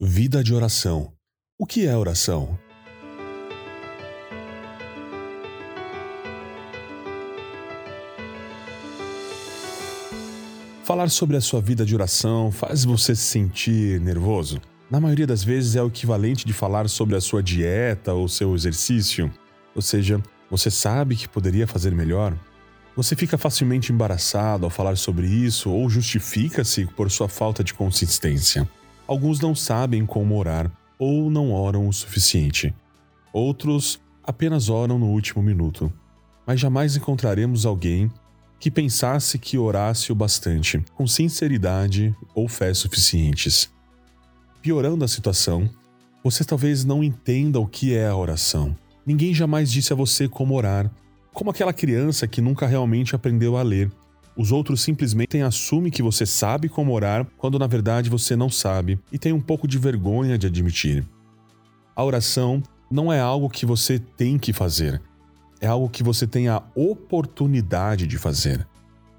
Vida de oração. O que é oração? Falar sobre a sua vida de oração faz você se sentir nervoso? Na maioria das vezes é o equivalente de falar sobre a sua dieta ou seu exercício. Ou seja, você sabe que poderia fazer melhor? Você fica facilmente embaraçado ao falar sobre isso ou justifica-se por sua falta de consistência. Alguns não sabem como orar ou não oram o suficiente. Outros apenas oram no último minuto. Mas jamais encontraremos alguém que pensasse que orasse o bastante, com sinceridade ou fé suficientes. Piorando a situação, você talvez não entenda o que é a oração. Ninguém jamais disse a você como orar, como aquela criança que nunca realmente aprendeu a ler. Os outros simplesmente assumem que você sabe como orar, quando na verdade você não sabe e tem um pouco de vergonha de admitir. A oração não é algo que você tem que fazer, é algo que você tem a oportunidade de fazer.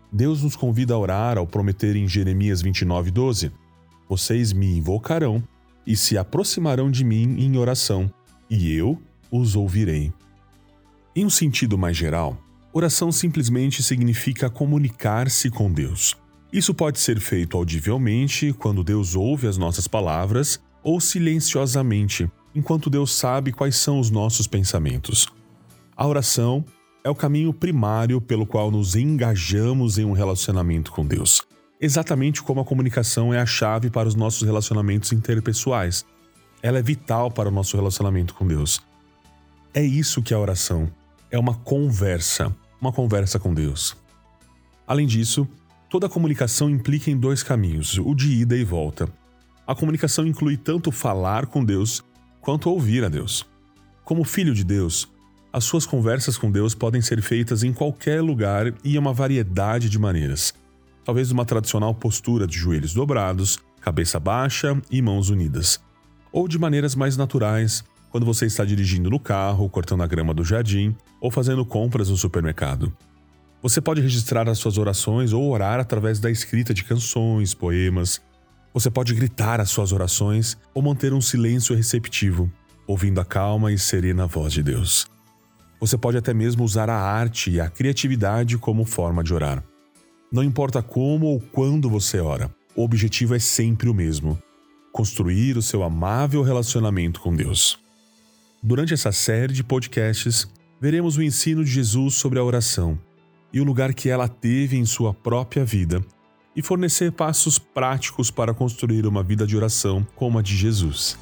Deus nos convida a orar ao prometer em Jeremias 29:12: Vocês me invocarão e se aproximarão de mim em oração, e eu os ouvirei. Em um sentido mais geral, oração simplesmente significa comunicar-se com Deus. Isso pode ser feito audivelmente, quando Deus ouve as nossas palavras, ou silenciosamente, enquanto Deus sabe quais são os nossos pensamentos. A oração é o caminho primário pelo qual nos engajamos em um relacionamento com Deus. Exatamente como a comunicação é a chave para os nossos relacionamentos interpessoais. Ela é vital para o nosso relacionamento com Deus. É isso que é a oração. É uma conversa, uma conversa com Deus. Além disso, toda comunicação implica em dois caminhos, o de ida e volta. A comunicação inclui tanto falar com Deus quanto ouvir a Deus. Como filho de Deus, as suas conversas com Deus podem ser feitas em qualquer lugar e em uma variedade de maneiras. Talvez uma tradicional postura de joelhos dobrados, cabeça baixa e mãos unidas. Ou de maneiras mais naturais, quando você está dirigindo no carro, cortando a grama do jardim ou fazendo compras no supermercado. Você pode registrar as suas orações ou orar através da escrita de canções, poemas. Você pode gritar as suas orações ou manter um silêncio receptivo, ouvindo a calma e serena voz de Deus. Você pode até mesmo usar a arte e a criatividade como forma de orar. Não importa como ou quando você ora, o objetivo é sempre o mesmo: construir o seu amável relacionamento com Deus. Durante essa série de podcasts, veremos o ensino de Jesus sobre a oração e o lugar que ela teve em sua própria vida e fornecer passos práticos para construir uma vida de oração como a de Jesus.